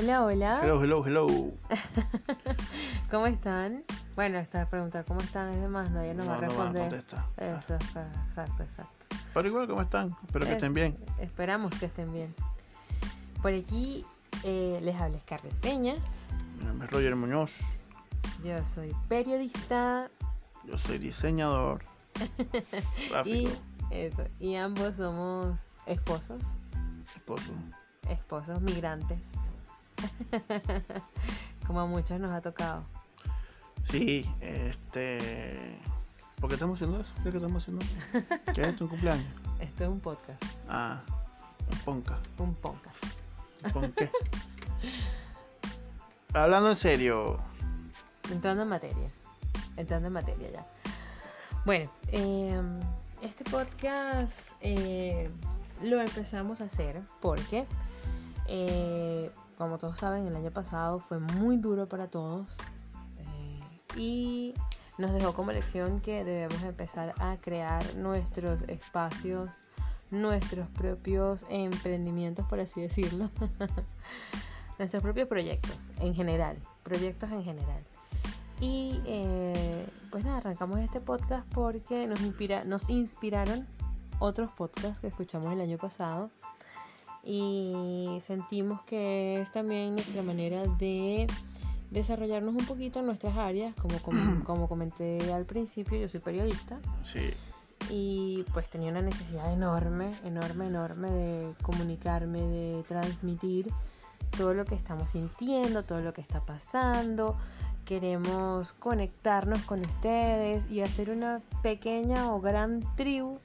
Hola, hola. Hello, hello, hello. ¿Cómo están? Bueno, esta preguntar cómo están es demás, nadie nos va a No, no van a responder. contestar. Eso, exacto, exacto. Pero igual, ¿cómo están? Espero que Es- estén bien. Esperamos que estén bien. Por aquí eh, les habla Scarlett Peña. Mi nombre es Roger Muñoz. Yo soy periodista Yo soy diseñador y, eso, y ambos somos esposos, esposo. esposos migrantes. Como a muchos nos ha tocado. Sí, este. ¿Por qué estamos haciendo eso? ¿Qué, estamos haciendo? ¿Qué es esto? ¿Un cumpleaños? Esto es un podcast, Ah, un ponca. un podcast. ¿Un pon qué? Hablando en serio, Entrando en materia. Entrando en materia ya. Bueno, eh, este podcast eh, lo empezamos a hacer porque, eh, como todos saben, el año pasado fue muy duro para todos eh, y nos dejó como lección que debemos empezar a crear nuestros espacios, nuestros propios emprendimientos, por así decirlo. nuestros propios proyectos en general, proyectos en general. Y eh, pues nada, arrancamos este podcast porque nos, inspira, nos inspiraron otros podcasts que escuchamos el año pasado y sentimos que es también nuestra manera de desarrollarnos un poquito en nuestras áreas, como, com- como comenté al principio, yo soy periodista sí. y pues tenía una necesidad enorme, enorme, enorme de comunicarme, de transmitir todo lo que estamos sintiendo, todo lo que está pasando. Queremos conectarnos con ustedes y hacer una pequeña o gran tribu,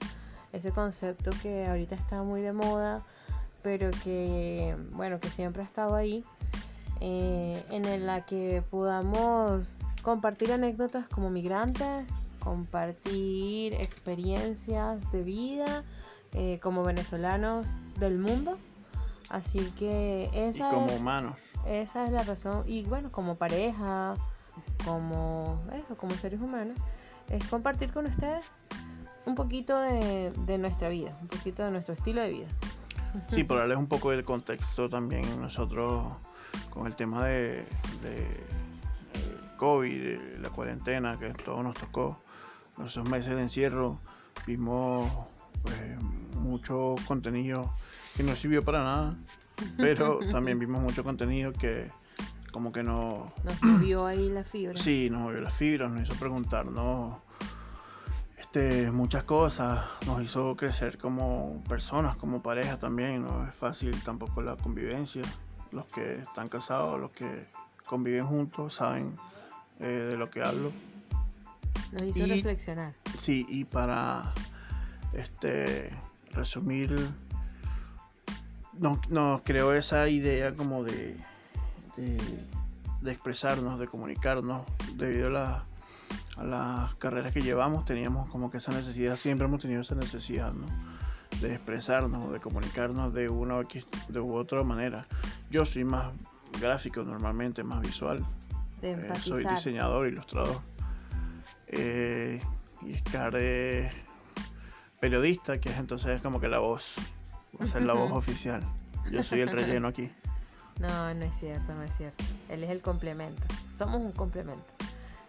ese concepto que ahorita está muy de moda, pero que, bueno, que siempre ha estado ahí, eh, en la que podamos compartir anécdotas como migrantes, compartir experiencias de vida eh, como venezolanos del mundo. Así que Y esa, como es, humanos. esa es la razón. Y bueno, como pareja, como eso, como seres humanos, es compartir con ustedes un poquito de, de nuestra vida, un poquito de nuestro estilo de vida. Sí, por darles un poco de contexto también nosotros con el tema de, de COVID, de la cuarentena que todo nos tocó, esos meses de encierro, vimos pues, mucho contenido que no sirvió para nada, pero también vimos mucho contenido que como que nos, Nos movió ahí la fibra. Sí, nos movió las fibras, nos hizo preguntarnos este, muchas cosas, nos hizo crecer como personas, como pareja también. No es fácil tampoco la convivencia. Los que están casados, los que conviven juntos, saben eh, de lo que hablo. Nos hizo Y- reflexionar. Sí, y para este resumir, nos, nos creó esa idea como de, de, de expresarnos, de comunicarnos, debido a, la- a las carreras que llevamos, teníamos como que esa necesidad, siempre hemos tenido esa necesidad, ¿no? De expresarnos, de comunicarnos de una u de u otra manera. Yo soy más gráfico normalmente, más visual. De Eh, soy diseñador, ilustrador. Eh, y Scar es periodista, que es entonces como que la voz. Va a ser la voz oficial. Yo soy el relleno aquí. No, no es cierto, no es cierto. Él es el complemento. Somos un complemento.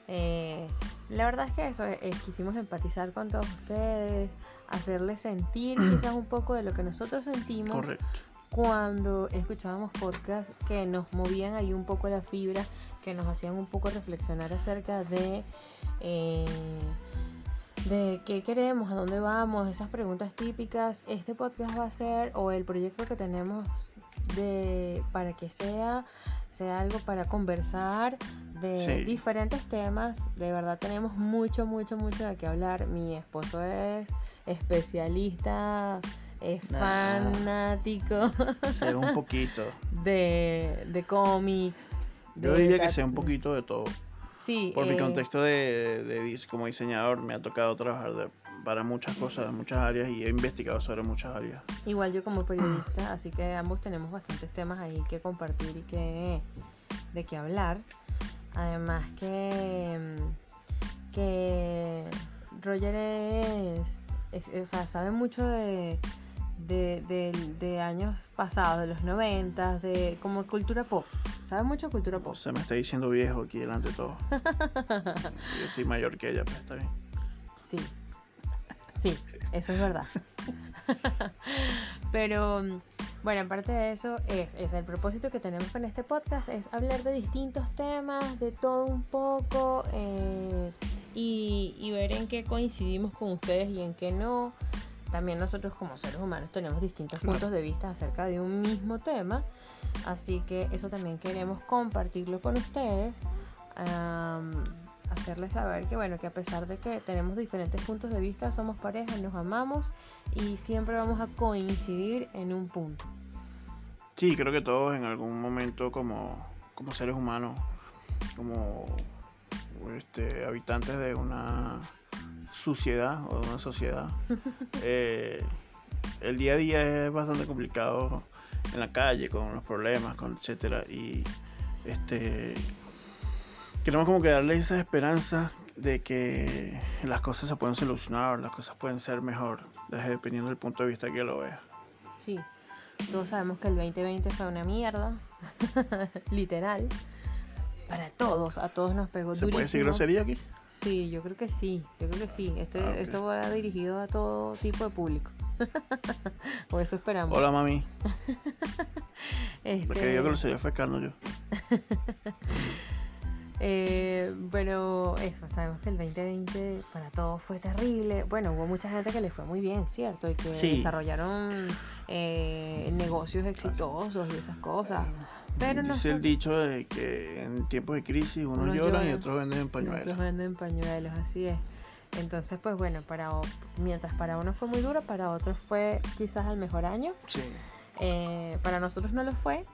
Eh, la verdad es que eso, eh, quisimos empatizar con todos ustedes, hacerles sentir quizás un poco de lo que nosotros sentimos Correcto. cuando escuchábamos podcasts que nos movían ahí un poco la fibra, que nos hacían un poco reflexionar acerca de, eh, de qué queremos, a dónde vamos, esas preguntas típicas. Este podcast va a ser, o el proyecto que tenemos de para que sea, sea algo para conversar de Sí. diferentes temas. De verdad tenemos mucho, mucho, mucho de qué hablar. Mi esposo es especialista, es Nah. fanático Sé un poquito. de, de cómics. Yo de diría que sé un poquito de todo. Sí, Por mi eh, contexto de, de como diseñador, me ha tocado trabajar de- para muchas cosas, muchas áreas y he investigado sobre muchas áreas. Igual yo como periodista, así que ambos tenemos bastantes temas ahí que compartir y que de qué hablar. Además que, mm, que Roger es, es- o sea, sabe mucho de, de, de- de años pasados, de los 90, de como cultura pop. ¿Sabes mucho de cultura pop? Se me está diciendo viejo aquí delante de todo. Yo soy mayor que ella, pero está bien. Sí, sí, eso es verdad. Pero bueno, aparte de eso, es, es el propósito que tenemos con este podcast, es hablar de distintos temas, de todo un poco, eh, y, y ver en qué coincidimos con ustedes y en qué no. También nosotros como seres humanos tenemos distintos Claro. puntos de vista acerca de un mismo tema, así que eso también queremos compartirlo con ustedes. Hacerles saber que bueno que a pesar de que tenemos diferentes puntos de vista somos pareja nos amamos y siempre vamos a coincidir en un punto. Sí, creo que todos en algún momento como, como seres humanos, como este, habitantes de una sociedad o de una sociedad, eh, el día a día es bastante complicado en la calle con los problemas, con etcétera y este queremos como que darle esa esperanza de que las cosas se pueden solucionar, las cosas pueden ser mejor, desde- dependiendo del punto de vista que lo veas. sí todos sabemos que el 2020 fue una mierda literal para todos a todos nos pegó ¿Se puede decir durísimo grosería aquí? sí yo creo que sí yo creo que sí este, Ah, esto va dirigido a todo tipo de público o eso esperamos Hola mami. Este, Lo que digo grosería fue Carlos yo. Eh, bueno, eso, sabemos que el 2020 para todos fue terrible. Bueno, hubo mucha gente que le fue muy bien, ¿cierto? Y que Sí. desarrollaron eh, negocios exitosos y esas cosas. Pero Dice nosotros- el dicho de que en tiempos de crisis unos, Unos lloran y otros venden Los pañuelos. venden pañuelos, así es. Entonces, pues bueno, para mientras para uno fue muy duro, para otros fue quizás el mejor año. Sí. Eh, para nosotros no lo fue,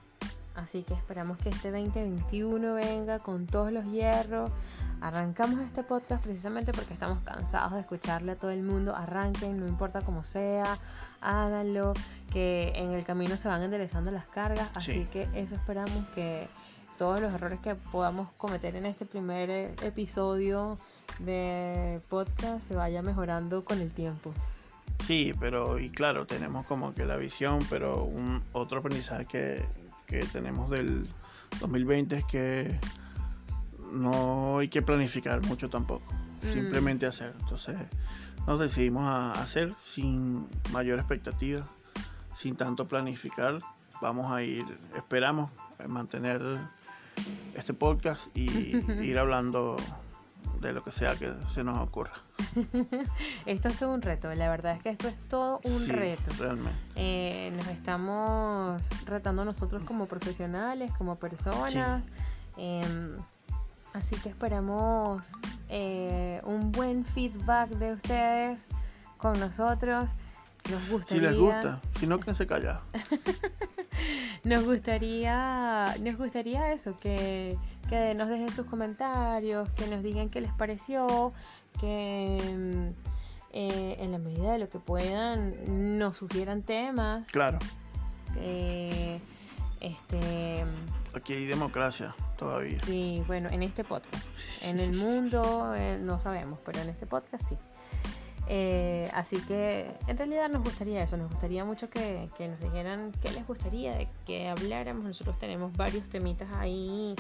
así que esperamos que este 2021 venga con todos los hierros. Arrancamos este podcast precisamente porque estamos cansados de escucharle a todo el mundo. Arranquen, no importa cómo sea, háganlo, que en el camino se van enderezando las cargas. Así Sí. que eso esperamos que todos los errores que podamos cometer en este primer eh, episodio de podcast se vaya mejorando con el tiempo. Sí, pero y claro, tenemos como que la visión, pero un otro aprendizaje que, que tenemos del 2020 es que no hay que planificar mucho tampoco, Mm. simplemente hacer. Entonces nos decidimos a hacer sin mayor expectativa, sin tanto planificar. Vamos a ir, esperamos mantener este podcast y ir hablando de lo que sea que se nos ocurra. Esto es todo un reto, la verdad es que esto es todo un Sí, reto. Realmente. Eh, nos estamos retando nosotros como profesionales, como personas. em, así que esperamos eh, un buen feedback de ustedes con nosotros. Nos Si gustaría, les gusta, si no, que se calla. nos gustaría, nos gustaría eso, que, que nos dejen sus comentarios, que nos digan qué les pareció, que mm, eh, en la medida de lo que puedan nos sugieran temas. Claro, Eh, este aquí hay democracia todavía. sí, bueno, en este podcast. En el mundo eh, no sabemos, pero en este podcast sí. Eh, así que en realidad nos gustaría eso, nos gustaría mucho que, que nos dijeran qué les gustaría de que habláramos. Nosotros tenemos varios temitas ahí,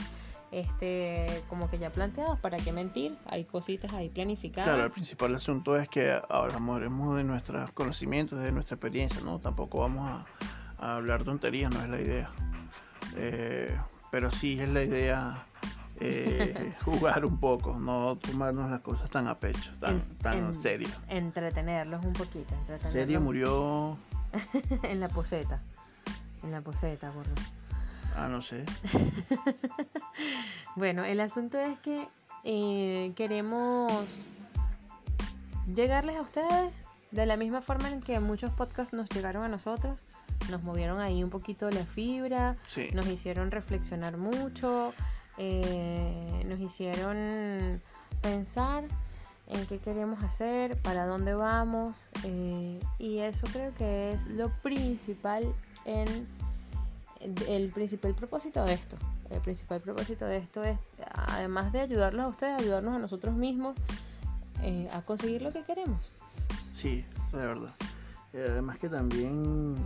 este, como que ya planteados, para qué mentir, hay cositas ahí planificadas. Claro, el principal asunto es que hablamos de nuestros conocimientos, de nuestra experiencia, ¿no? Tampoco vamos a, a hablar tonterías, no es la idea. Eh, pero sí es la idea eh, jugar un poco, no tomarnos las cosas tan a pecho, tan, En- tan en- serio. Entretenerlos un poquito, entretenerlos Serio murió, en la poseta. En la poseta, gordo. Ah, no sé. Bueno, el asunto es que eh, queremos llegarles a ustedes de la misma forma en que muchos podcasts nos llegaron a nosotros. Nos movieron ahí un poquito la fibra, Sí, nos hicieron reflexionar mucho, eh, nos hicieron pensar en qué queremos hacer, para dónde vamos, eh, y eso creo que es lo principal en el principal propósito de esto. El principal propósito de esto es, además de ayudarlos a ustedes, ayudarnos a nosotros mismos eh, a conseguir lo que queremos. sí, de verdad. Además que también,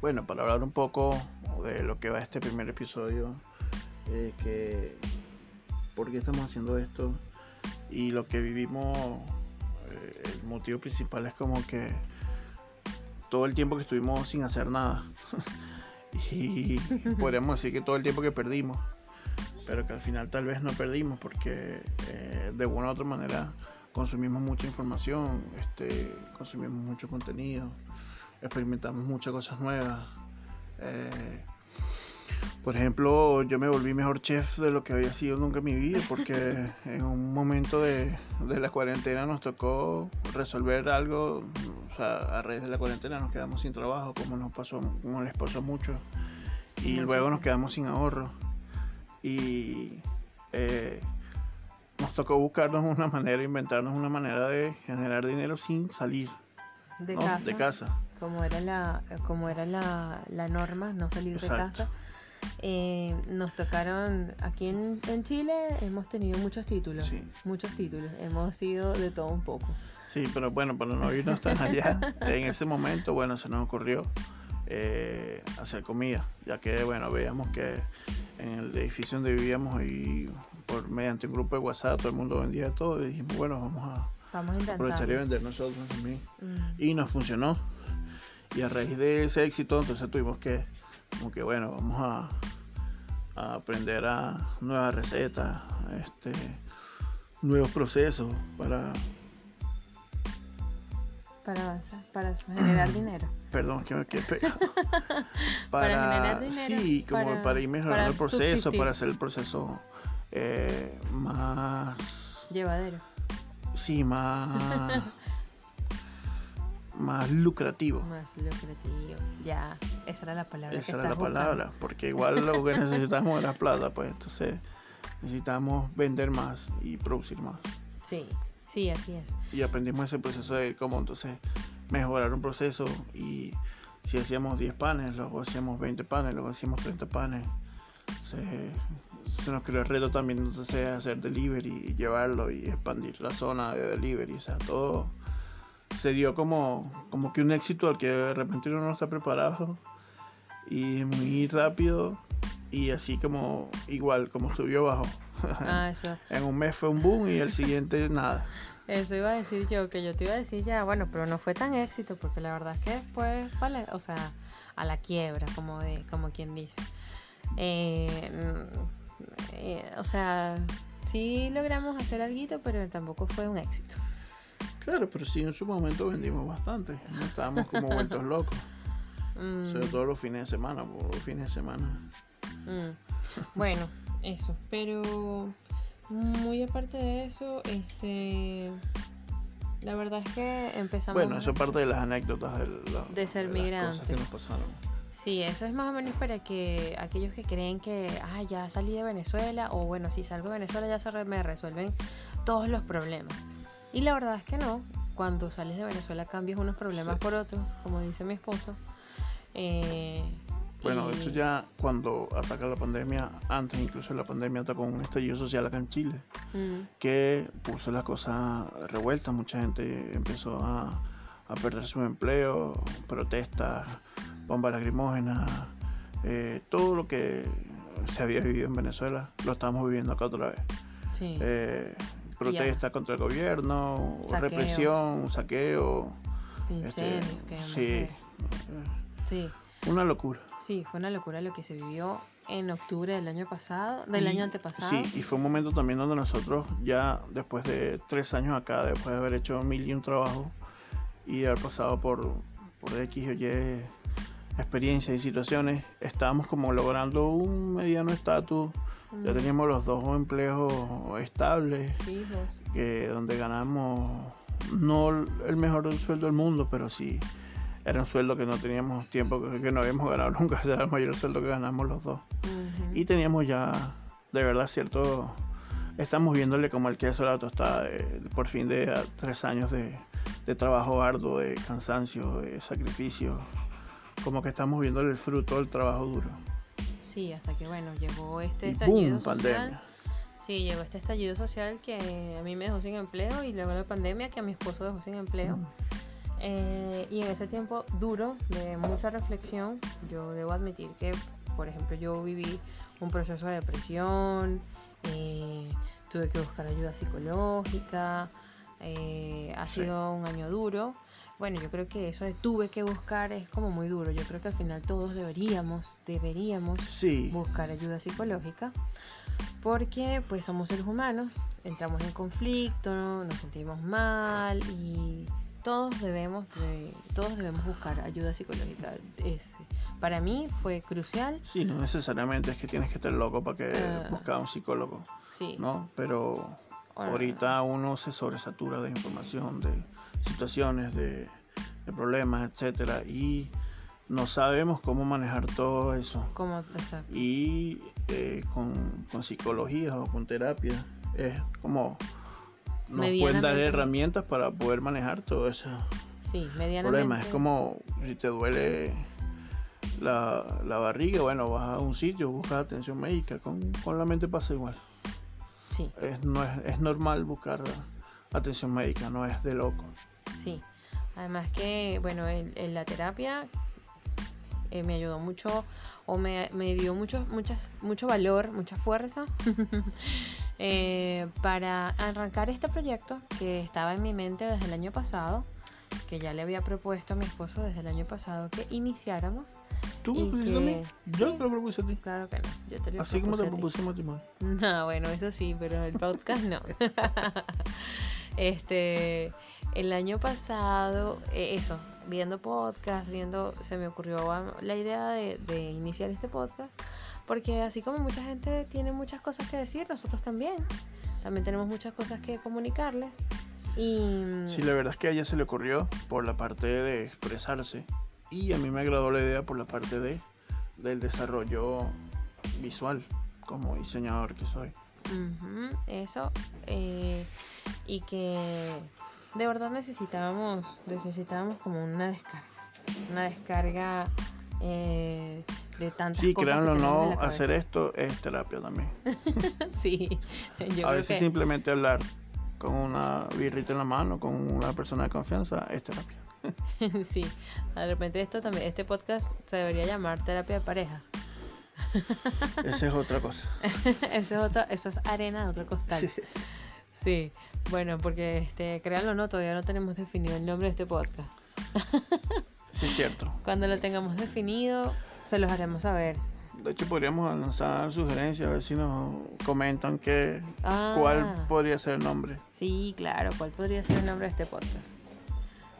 bueno, para hablar un poco de lo que va este primer episodio, eh, que por qué estamos haciendo esto y lo que vivimos, eh, el motivo principal es como que todo el tiempo que estuvimos sin hacer nada. y podríamos decir que todo el tiempo que perdimos, pero que al final tal vez no perdimos porque de una u otra manera consumimos mucha información, este, consumimos mucho contenido, experimentamos muchas cosas nuevas. Eh, por ejemplo, yo me volví mejor chef de lo que había sido nunca en mi vida, porque en un momento de, la cuarentena nos tocó resolver algo, o sea, a raíz de la cuarentena nos quedamos sin trabajo, como nos pasó, como les pasó mucho, y luego nos quedamos sin ahorro. Y eh, nos tocó buscarnos una manera, inventarnos una manera de generar dinero sin salir de, casa, Como era la, como era la, norma, no salir de casa. Eh, nos tocaron aquí en, Chile, hemos tenido muchos títulos, muchos títulos, hemos sido de todo un poco. Sí, pero bueno, para no irnos tan allá, en ese momento, bueno, se nos ocurrió eh, hacer comida, ya que, bueno, veíamos que en el edificio donde vivíamos y por mediante un grupo de WhatsApp, todo el mundo vendía todo y dijimos, bueno, vamos a, aprovechar y vender nosotros también. Mm. Y nos funcionó. Y a raíz de ese éxito, entonces tuvimos que, como que bueno, vamos a, aprender a nuevas recetas, este, nuevos procesos para... Para avanzar, para generar dinero. Perdón, que me quedé pegado. para, generar dinero. Sí, como para, ir mejorando el proceso, para hacer el proceso eh, más... Llevadero. Sí, más... más lucrativo. Más lucrativo, ya, esa era la palabra. Esa era la palabra, porque igual lo que necesitamos es la plata, pues entonces necesitamos vender más y producir más. Sí, sí, así es. Y aprendimos ese proceso de cómo entonces mejorar un proceso y si hacíamos 10 panes, luego hacíamos 20 panes, luego hacíamos 30 panes. Se, se nos creó el reto también entonces hacer delivery y llevarlo y expandir la zona de delivery. O sea, todo se dio como, como que un éxito al que de repente uno no está preparado y muy rápido y así como igual como subió bajo. Ah, eso. en un mes fue un boom y el siguiente nada. Eso iba a decir yo, que yo te iba a decir ya, bueno, pero no fue tan éxito porque la verdad es que después, vale, o sea, a la quiebra, como de, como quien dice. Eh, eh, o sea, sí logramos hacer algo, pero tampoco fue un éxito. Claro, pero sí en su momento vendimos bastante. No estábamos como vueltos locos. Mm. Sobre todo los fines de semana, por los fines de semana. Mm. Bueno, eso. Pero muy aparte de eso, este la verdad es que empezamos. Bueno, eso es parte de las anécdotas de ser migrante. que nos pasaron. Sí, eso es más o menos para que aquellos que creen que, ah, ya salí de Venezuela, o bueno, si salgo de Venezuela ya se me resuelven todos los problemas. Y la verdad es que no, cuando sales de Venezuela cambias unos problemas por otros, como dice mi esposo. Eh, bueno, de hecho ya cuando ataca la pandemia, antes incluso la pandemia atacó un estallido social acá en Chile, mm. que puso las cosas revueltas, mucha gente empezó a, a perder su empleo, protestas bomba lacrimógena, eh, todo lo que se había vivido en Venezuela lo estamos viviendo acá otra vez. Eh, protesta contra el gobierno, represión, saqueo. Este, sí. sí. Una locura. Sí, fue una locura lo que se vivió en octubre del año pasado, del año antepasado. Sí, y fue un momento también donde nosotros ya después de tres años acá, después de haber hecho mil y un trabajo y haber pasado por, por X o Y experiencias y situaciones, estábamos como logrando un mediano estatus. Ya teníamos los dos empleos estables, que donde ganamos no el mejor sueldo del mundo, pero sí era un sueldo que no teníamos tiempo, que, no habíamos ganado nunca, era el mayor sueldo que ganamos los dos. Y teníamos ya, de verdad, cierto, estamos viéndole como el queso a la tostada, por fin de tres años de, de trabajo arduo, de cansancio, de sacrificio, como que estamos viendo el fruto del trabajo duro. Sí, hasta que bueno, llegó este estallido social. Sí, llegó este estallido social que a mí me dejó sin empleo y luego la pandemia que a mi esposo dejó sin empleo. Eh, y en ese tiempo duro, de mucha reflexión, yo debo admitir que, por ejemplo, yo viví un proceso de depresión, eh, tuve que buscar ayuda psicológica, eh, ha Sí. sido un año duro. Bueno, yo creo que eso de tuve que buscar es como muy duro. Yo creo que al final todos deberíamos, deberíamos Sí, buscar ayuda psicológica porque pues somos seres humanos, entramos en conflicto, nos sentimos mal y todos debemos de, todos debemos buscar ayuda psicológica. Es- para mí fue crucial, sí, no necesariamente es que tienes que estar loco para que Ah. buscar un psicólogo, sí. ¿no? Pero ahorita uno se sobresatura de información, de situaciones, de, de problemas, etcétera, y no sabemos cómo manejar todo eso. Como, exacto. Y eh, con, con psicología o con terapia es como nos pueden dar herramientas para poder manejar todo eso Sí, medianamente. problemas. Es como si te duele la, la barriga, bueno, vas a un sitio, buscas atención médica. Con, con la mente pasa igual. Sí, Es, no es, es normal buscar atención médica, no es de loco. sí. Además que, bueno, en, en la terapia eh, me ayudó mucho o me, me dio mucho, muchas, mucho valor, mucha fuerza eh, para arrancar este proyecto que estaba en mi mente desde el año pasado, que ya le había propuesto a mi esposo desde el año pasado que iniciáramos. ¿Tú me propusiste a mí? que- Yo sí. te lo propuse a ti. Claro que no, yo te lo Así como propuse te a ti. propuse. No, bueno, eso sí, pero el podcast no. este, el año pasado, eh, eso, viendo podcast, viendo, se me ocurrió la idea de, de iniciar este podcast, porque así como mucha gente tiene muchas cosas que decir, nosotros también, también tenemos muchas cosas que comunicarles. Y Sí, la verdad es que a ella se le ocurrió por la parte de expresarse y a mí me agradó la idea por la parte de del desarrollo visual como diseñador que soy. Eso. eh, y que de verdad necesitábamos, necesitábamos como una descarga. Una descarga eh, de tantas Sí, cosas. que créanlo o no, hacer esto es terapia también. Sí, yo a veces que simplemente hablar con una birrita en la mano, con una persona de confianza, es terapia. sí. De repente esto también, este podcast se debería llamar terapia de pareja. Esa es otra cosa. eso es otra, eso es arena de otro costal. Sí. Sí, bueno, porque este, créanlo o no, todavía no tenemos definido el nombre de este podcast. Sí, cierto. Cuando lo tengamos definido, se los haremos saber. De hecho, podríamos lanzar sugerencias, a ver si nos comentan qué, Ah, cuál podría ser el nombre. Sí, claro, ¿cuál podría ser el nombre de este podcast?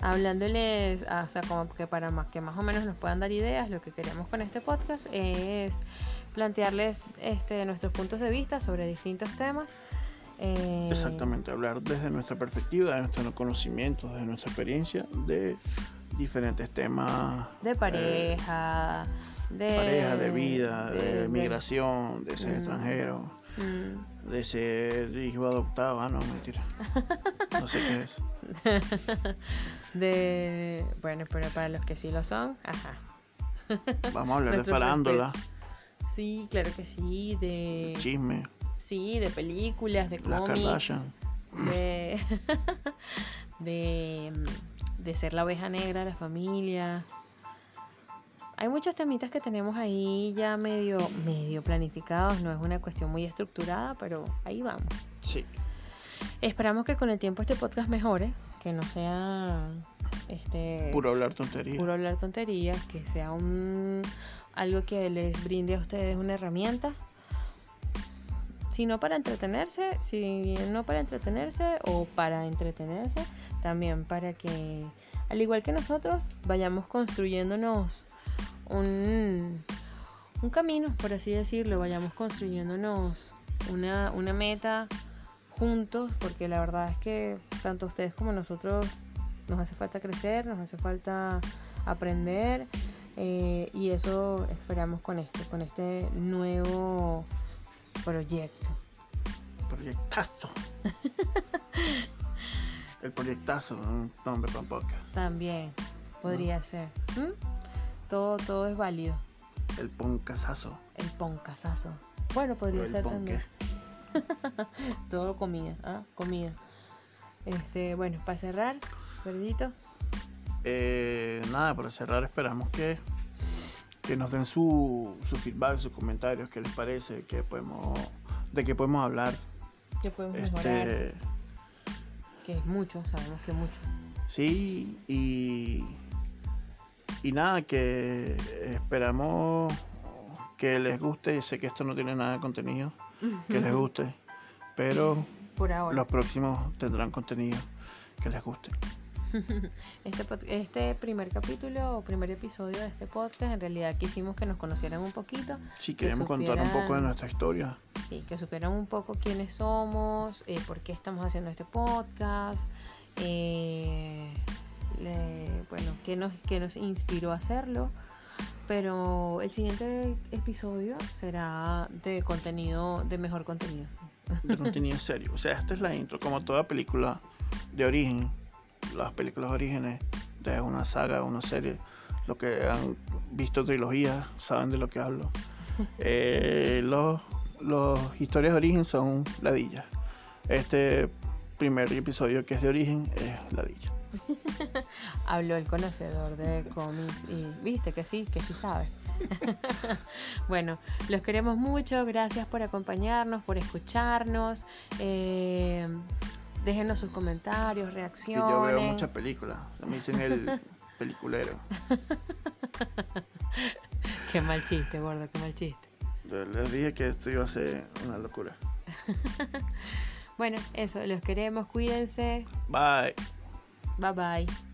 Hablándoles, ah, o sea, como que para más que más o menos nos puedan dar ideas, lo que queremos con este podcast es plantearles este, nuestros puntos de vista sobre distintos temas. Eh, Exactamente, hablar desde nuestra perspectiva, de nuestro conocimiento, de nuestra experiencia, de diferentes temas. De eh, pareja, de... pareja, de vida, de, de- migración, de ser Mm. extranjero, Mm, de ser hijo adoptado. Ah, no, mentira. No sé qué es. de... Bueno, pero para los que sí lo son, ajá. Vamos a hablar de farándula, Sí, claro que sí, de... chisme, Sí, de películas, de las cómics. Kardashian. de, de, de ser la oveja negra de la familia. Hay muchos temitas que tenemos ahí ya medio, medio planificados, no es una cuestión muy estructurada, pero ahí vamos. Sí, Esperamos que con el tiempo este podcast mejore, que no sea este puro hablar tontería. puro hablar tonterías, que sea un algo que les brinde a ustedes una herramienta. Si no para entretenerse, si no para entretenerse o para entretenerse, también para que, al igual que nosotros, vayamos construyéndonos un, un camino, por así decirlo, vayamos construyéndonos una, una meta juntos, porque la verdad es que tanto ustedes como nosotros nos hace falta crecer, nos hace falta aprender eh, y eso esperamos con este, con este nuevo proyecto. Proyectazo. El proyectazo, un nombre podcast. También podría ser. ¿Mm? Todo, todo es válido. El poncasazo. El poncasazo. Bueno, podría ser ponque. también. Todo comida, ¿ah? Comida. Este, bueno, para cerrar, verdito. eh, nada, para cerrar esperamos que, que nos den su, su feedback, sus comentarios, qué les parece, qué podemos, de qué podemos hablar. Que podemos mejorar. Este, Que es mucho, sabemos que es mucho. sí, y, y nada, que esperamos que les guste. Sé que esto no tiene nada de contenido, que les guste, pero Por ahora. los próximos tendrán contenido que les guste. Este, este primer capítulo o primer episodio de este podcast, en realidad quisimos que nos conocieran un poquito, Si Que queremos contar un poco de nuestra historia, sí, que supieran un poco quiénes somos, eh, por qué estamos haciendo este podcast, eh, le- bueno, qué nos, qué nos inspiró a hacerlo. Pero el siguiente episodio será de contenido, de mejor contenido. de contenido serio. O sea, esta es la intro, como toda película de origen, las películas de orígenes de una saga, una serie, los que han visto trilogías saben de lo que hablo. Eh, los, los historias de origen son ladillas. Este primer episodio que es de origen es ladilla. Habló el conocedor de cómics y viste que sí, que sí sabe. bueno, los queremos mucho, gracias por acompañarnos, por escucharnos. eh, déjenos sus comentarios, reacciones. yo veo muchas películas, me dicen el peliculero. Qué mal chiste, gordo, qué mal chiste. Yo les dije que esto iba a ser una locura. Bueno, eso, los queremos, cuídense. Bye. Bye bye.